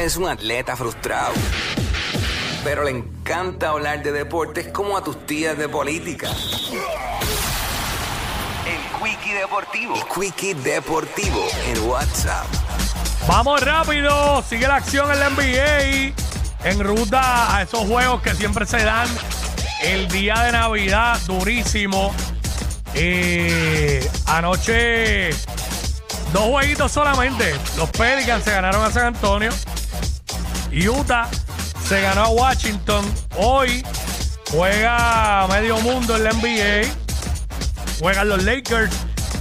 Es un atleta frustrado, pero le encanta hablar de deportes como a tus tías de política. El Quickie Deportivo. El Quickie Deportivo en WhatsApp. Vamos rápido, sigue la acción en la NBA. En ruta a esos juegos que siempre se dan el día de Navidad, durísimo. Eh, anoche, dos jueguitos solamente. Los Pelicans se ganaron a San Antonio. Utah se ganó a Washington. Hoy juega medio mundo en la NBA. Juegan los Lakers,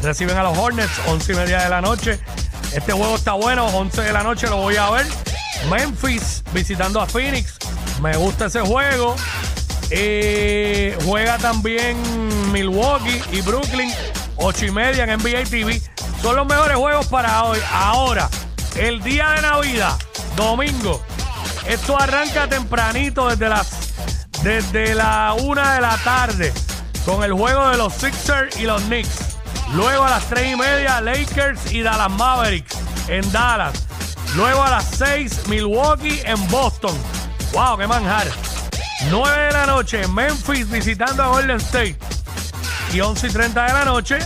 reciben a los Hornets, 11 y media de la noche. Este juego está bueno, 11 de la noche lo voy a ver. Memphis visitando a Phoenix. Me gusta ese juego. Eh, juega también Milwaukee y Brooklyn, 8 y media en NBA TV. Son los mejores juegos para hoy. Ahora, el día de Navidad, domingo. Esto arranca tempranito desde las desde la una de la tarde con el juego de los Sixers y los Knicks. Luego a las 3 y media, Lakers y Dallas Mavericks en Dallas. Luego a las 6, Milwaukee en Boston. ¡Wow! ¡Qué manjar! 9 de la noche, Memphis visitando a Golden State. Y 11 y 30 de la noche,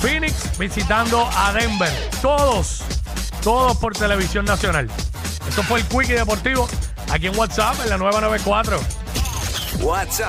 Phoenix visitando a Denver. Todos, todos por televisión nacional. Esto fue el Quickie Deportivo aquí en WhatsApp en la nueva 94. WhatsApp